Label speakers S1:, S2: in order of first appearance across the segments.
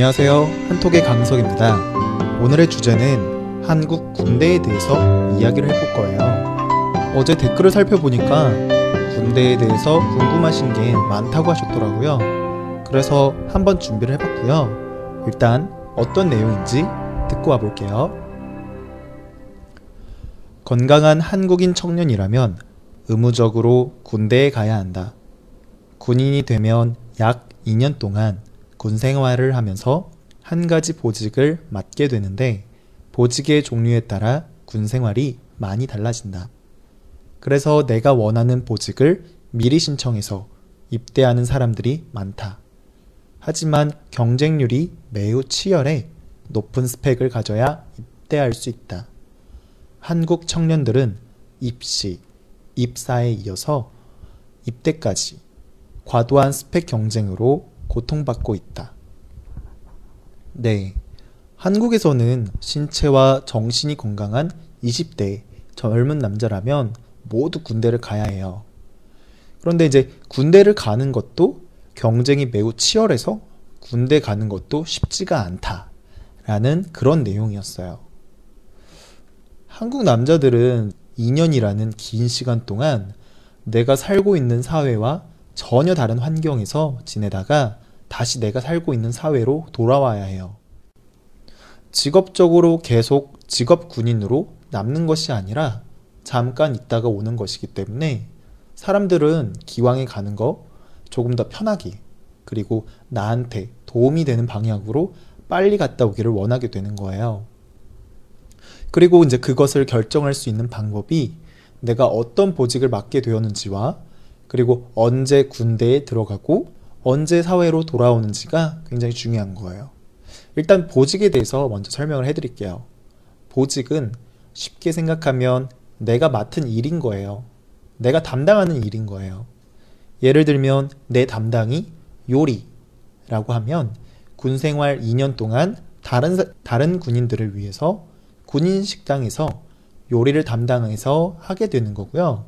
S1: 안녕하세요. 한톡의 강석입니다. 오늘의 주제는 한국 군대에 대해서 이야기를 해볼 거예요. 어제 댓글을 살펴보니까 군대에 대해서 궁금하신 게 많다고 하셨더라고요. 그래서 한번 준비를 해봤고요. 일단 어떤 내용인지 듣고 와볼게요. 건강한 한국인 청년이라면 의무적으로 군대에 가야 한다. 군인이 되면 약 2년 동안 군 생활을 하면서 한 가지 보직을 맡게 되는데 보직의 종류에 따라 군 생활이 많이 달라진다. 그래서 내가 원하는 보직을 미리 신청해서 입대하는 사람들이 많다. 하지만 경쟁률이 매우 치열해 높은 스펙을 가져야 입대할 수 있다. 한국 청년들은 입시, 입사에 이어서 입대까지 과도한 스펙 경쟁으로 고통받고 있다. 네. 한국에서는 신체와 정신이 건강한 20대 젊은 남자라면 모두 군대를 가야 해요. 그런데 이제 군대를 가는 것도 경쟁이 매우 치열해서 군대 가는 것도 쉽지가 않다. 라는 그런 내용이었어요. 한국 남자들은 2년이라는 긴 시간 동안 내가 살고 있는 사회와 전혀 다른 환경에서 지내다가 다시 내가 살고 있는 사회로 돌아와야 해요. 직업적으로 계속 직업 군인으로 남는 것이 아니라 잠깐 있다가 오는 것이기 때문에 사람들은 기왕에 가는 거 조금 더 편하게 그리고 나한테 도움이 되는 방향으로 빨리 갔다 오기를 원하게 되는 거예요. 그리고 이제 그것을 결정할 수 있는 방법이 내가 어떤 보직을 맡게 되었는지와 그리고 언제 군대에 들어가고 언제 사회로 돌아오는지가 굉장히 중요한 거예요. 일단 보직에 대해서 먼저 설명을 해드릴게요. 보직은 쉽게 생각하면 내가 맡은 일인 거예요. 내가 담당하는 일인 거예요. 예를 들면 내 담당이 요리라고 하면 군 생활 2년 동안 다른 다른 군인들을 위해서 군인 식당에서 요리를 담당해서 하게 되는 거고요.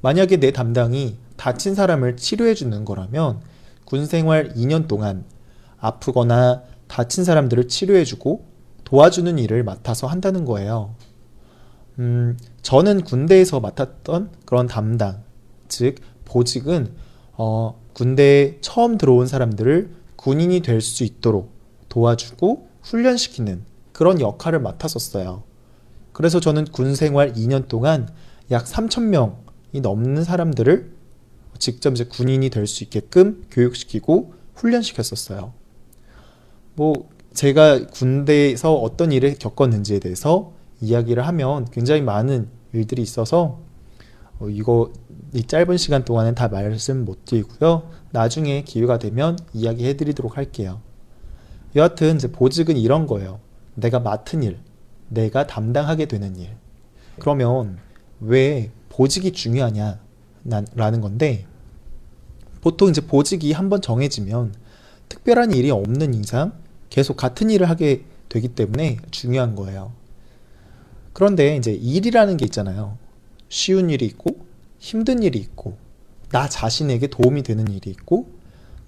S1: 만약에 내 담당이 다친 사람을 치료해 주는 거라면 군 생활 2년 동안 아프거나 다친 사람들을 치료해 주고 도와주는 일을 맡아서 한다는 거예요. 음, 저는 군대에서 맡았던 그런 담당, 즉 보직은 어, 군대에 처음 들어온 사람들을 군인이 될 수 있도록 도와주고 훈련시키는 그런 역할을 맡았었어요. 그래서 저는 군 생활 2년 동안 약 3,000명이 넘는 사람들을 직접 이제 군인이 될 수 있게끔 교육시키고 훈련시켰었어요. 뭐 제가 군대에서 어떤 일을 겪었는지에 대해서 이야기를 하면 굉장히 많은 일들이 있어서 어, 이거 이 짧은 시간 동안은 다 말씀 못 드리고요. 나중에 기회가 되면 이야기해 드리도록 할게요. 여하튼 이제 보직은 이런 거예요. 내가 맡은 일, 내가 담당하게 되는 일. 그러면 왜 보직이 중요하냐? 라는 건데 보통 이제 보직이 한번 정해지면 특별한 일이 없는 이상 계속 같은 일을 하게 되기 때문에 중요한 거예요. 그런데 이제 일이라는 게 있잖아요. 쉬운 일이 있고 힘든 일이 있고 나 자신에게 도움이 되는 일이 있고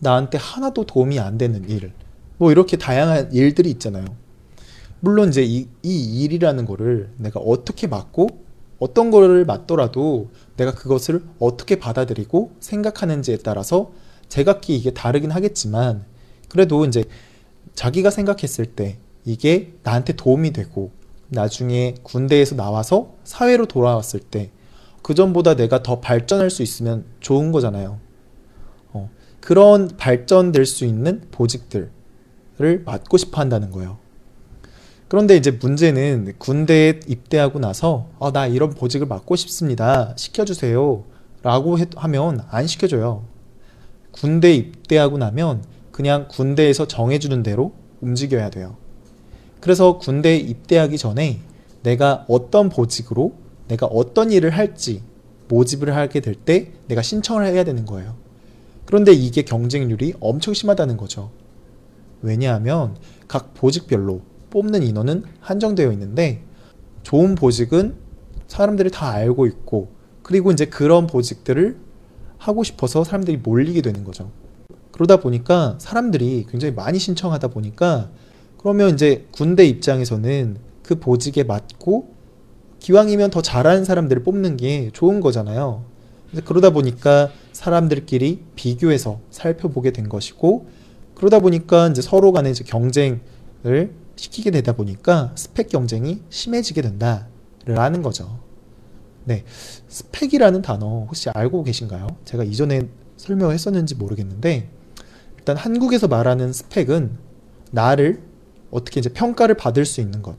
S1: 나한테 하나도 도움이 안 되는 일. 뭐 이렇게 다양한 일들이 있잖아요. 물론 이제 이, 이 일이라는 거를 내가 어떻게 맡고 어떤 거를 맡더라도 내가 그것을 어떻게 받아들이고 생각하는지에 따라서 제각기 이게 다르긴 하겠지만 그래도 이제 자기가 생각했을 때 이게 나한테 도움이 되고 나중에 군대에서 나와서 사회로 돌아왔을 때 그전보다 내가 더 발전할 수 있으면 좋은 거잖아요. 어, 그런 발전될 수 있는 보직들을 맡고 싶어 한다는 거예요. 그런데 이제 문제는 군대에 입대하고 나서 아, 나 이런 보직을 맡고 싶습니다. 시켜주세요. 라고 하면 안 시켜줘요. 군대 입대하고 나면 그냥 군대에서 정해주는 대로 움직여야 돼요. 그래서 군대에 입대하기 전에 내가 어떤 보직으로 내가 어떤 일을 할지 모집을 하게 될 때 내가 신청을 해야 되는 거예요. 그런데 이게 경쟁률이 엄청 심하다는 거죠. 왜냐하면 각 보직별로 뽑는 인원은 한정되어 있는데 좋은 보직은 사람들이 다 알고 있고 그리고 이제 그런 보직들을 하고 싶어서 사람들이 몰리게 되는 거죠. 그러다 보니까 사람들이 굉장히 많이 신청하다 보니까 그러면 이제 군대 입장에서는 그 보직에 맞고 기왕이면 더 잘하는 사람들을 뽑는 게 좋은 거잖아요. 그러다 보니까 사람들끼리 비교해서 살펴보게 된 것이고 그러다 보니까 이제 서로 간에 이제 경쟁을 시키게 되다 보니까 스펙 경쟁이 심해지게 된다라는 거죠. 네. 스펙이라는 단어 혹시 알고 계신가요? 제가 이전에 설명을 했었는지 모르겠는데 일단 한국에서 말하는 스펙은 나를 어떻게 이제 평가를 받을 수 있는 것.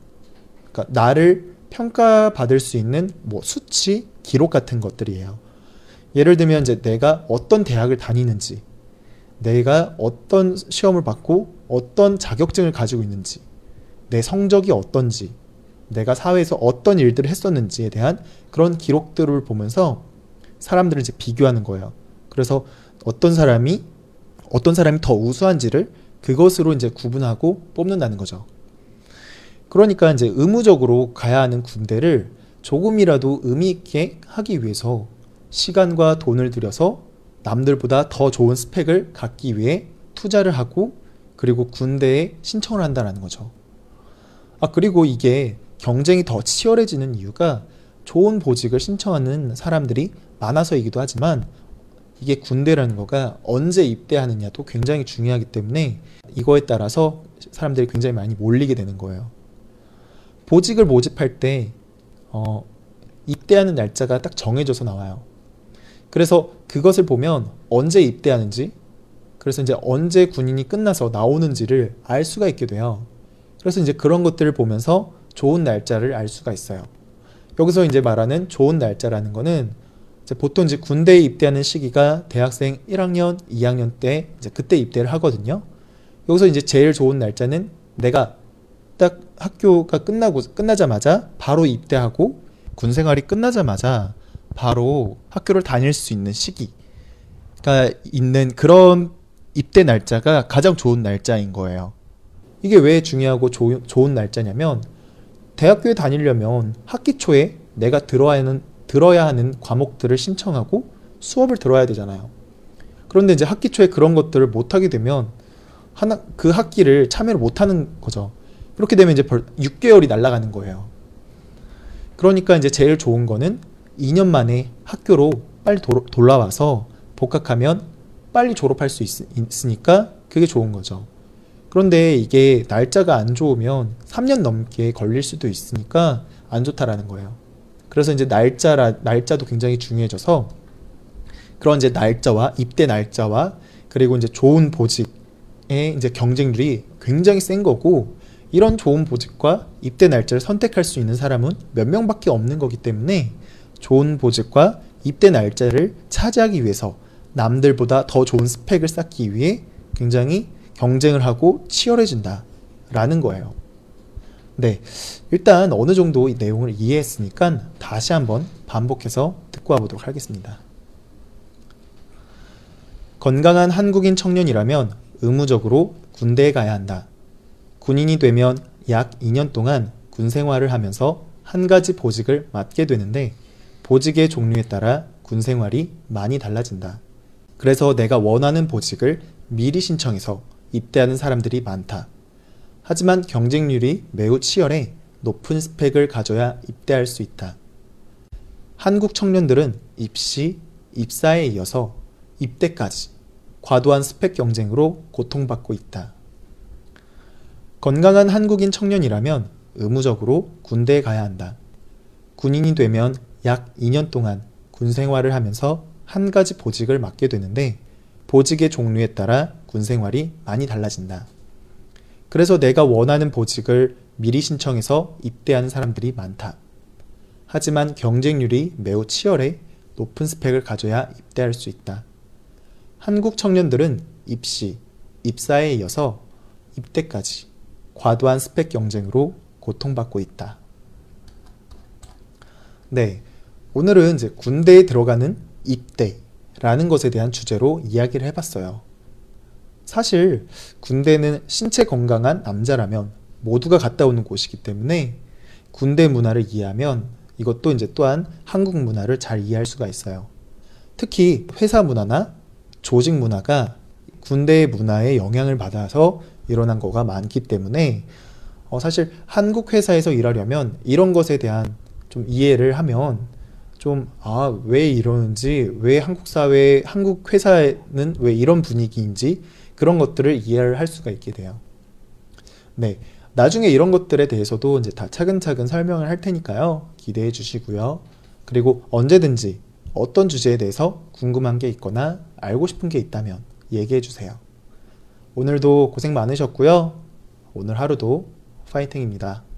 S1: 그러니까 나를 평가받을 수 있는 뭐 수치, 기록 같은 것들이에요. 예를 들면 이제 내가 어떤 대학을 다니는지, 내가 어떤 시험을 받고 어떤 자격증을 가지고 있는지, 내 성적이 어떤지, 내가 사회에서 어떤 일들을 했었는지에 대한 그런 기록들을 보면서 사람들을 이제 비교하는 거예요. 그래서 어떤 사람이 어떤 사람이 더 우수한지를 그것으로 이제 구분하고 뽑는다는 거죠. 그러니까 이제 의무적으로 가야 하는 군대를 조금이라도 의미 있게 하기 위해서 시간과 돈을 들여서 남들보다 더 좋은 스펙을 갖기 위해 투자를 하고 그리고 군대에 신청을 한다는 거죠. 아, 그리고 이게 경쟁이 더 치열해지는 이유가 좋은 보직을 신청하는 사람들이 많아서이기도 하지만 이게 군대라는 거가 언제 입대하느냐도 굉장히 중요하기 때문에 이거에 따라서 사람들이 굉장히 많이 몰리게 되는 거예요. 보직을 모집할 때 어, 입대하는 날짜가 딱 정해져서 나와요. 그래서 그것을 보면 언제 입대하는지, 그래서 이제 언제 군인이 끝나서 나오는지를 알 수가 있게 돼요. 그래서 이제 그런 것들을 보면서 좋은 날짜를 알 수가 있어요. 여기서 이제 말하는 좋은 날짜라는 거는 이제 보통 이제 군대에 입대하는 시기가 대학생 1학년, 2학년 때 이제 그때 입대를 하거든요. 여기서 이제 제일 좋은 날짜는 내가 딱 학교가 끝나고 끝나자마자 바로 입대하고 군 생활이 끝나자마자 바로 학교를 다닐 수 있는 시기가 있는 그런 입대 날짜가 가장 좋은 날짜인 거예요. 이게 왜 중요하고 조, 좋은 날짜냐면 대학교에 다니려면 학기 초에 내가 들어야 하는 들어야 하는 과목들을 신청하고 수업을 들어야 되잖아요. 그런데 이제 학기 초에 그런 것들을 못 하게 되면 하나 그 학기를 참여를 못 하는 거죠. 그렇게 되면 이제 벌 6개월이 날아가는 거예요. 그러니까 이제 제일 좋은 거는 2년 만에 학교로 빨리 도, 돌아와서 복학하면 빨리 졸업할 수 있, 있으니까 그게 좋은 거죠. 그런데 이게 날짜가 안 좋으면 3년 넘게 걸릴 수도 있으니까 안 좋다라는 거예요. 그래서 이제 날짜라 날짜도 굉장히 중요해져서 그런 이제 날짜와 입대 날짜와 그리고 이제 좋은 보직의 이제 경쟁률이 굉장히 센 거고 이런 좋은 보직과 입대 날짜를 선택할 수 있는 사람은 몇 명밖에 없는 거기 때문에 좋은 보직과 입대 날짜를 차지하기 위해서 남들보다 더 좋은 스펙을 쌓기 위해 굉장히 경쟁을 하고 치열해진다. 라는 거예요. 네. 일단 어느 정도 이 내용을 이해했으니까 다시 한번 반복해서 듣고 와보도록 하겠습니다. 건강한 한국인 청년이라면 의무적으로 군대에 가야 한다. 군인이 되면 약 2년 동안 군 생활을 하면서 한 가지 보직을 맡게 되는데 보직의 종류에 따라 군 생활이 많이 달라진다. 그래서 내가 원하는 보직을 미리 신청해서 입대하는 사람들이 많다. 하지만 경쟁률이 매우 치열해 높은 스펙을 가져야 입대할 수 있다. 한국 청년들은 입시, 입사에 이어서 입대까지 과도한 스펙 경쟁으로 고통받고 있다. 건강한 한국인 청년이라면 의무적으로 군대에 가야 한다. 군인이 되면 약 2년 동안 군 생활을 하면서 한 가지 보직을 맡게 되는데 보직의 종류에 따라 군 생활이 많이 달라진다. 그래서 내가 원하는 보직을 미리 신청해서 입대하는 사람들이 많다. 하지만 경쟁률이 매우 치열해 높은 스펙을 가져야 입대할 수 있다. 한국 청년들은 입시, 입사에 이어서 입대까지 과도한 스펙 경쟁으로 고통받고 있다. 네. 오늘은 이제 군대에 들어가는 입대라는 것에 대한 주제로 이야기를 해봤어요. 사실 군대는 신체 건강한 남자라면 모두가 갔다 오는 곳이기 때문에 군대 문화를 이해하면 이것도 이제 또한 한국 문화를 잘 이해할 수가 있어요. 특히 회사 문화나 조직 문화가 군대의 문화에 영향을 받아서 일어난 거가 많기 때문에 어, 사실 한국 회사에서 일하려면 이런 것에 대한 좀 이해를 하면 좀, 아, 왜 이러는지, 왜 한국 사회, 한국 회사에는 왜 이런 분위기인지 그런 것들을 이해를 할 수가 있게 돼요. 네. 나중에 이런 것들에 대해서도 이제 다 차근차근 설명을 할 테니까요. 기대해 주시고요. 그리고 언제든지 어떤 주제에 대해서 궁금한 게 있거나 알고 싶은 게 있다면 얘기해 주세요. 오늘도 고생 많으셨고요. 오늘 하루도 파이팅입니다.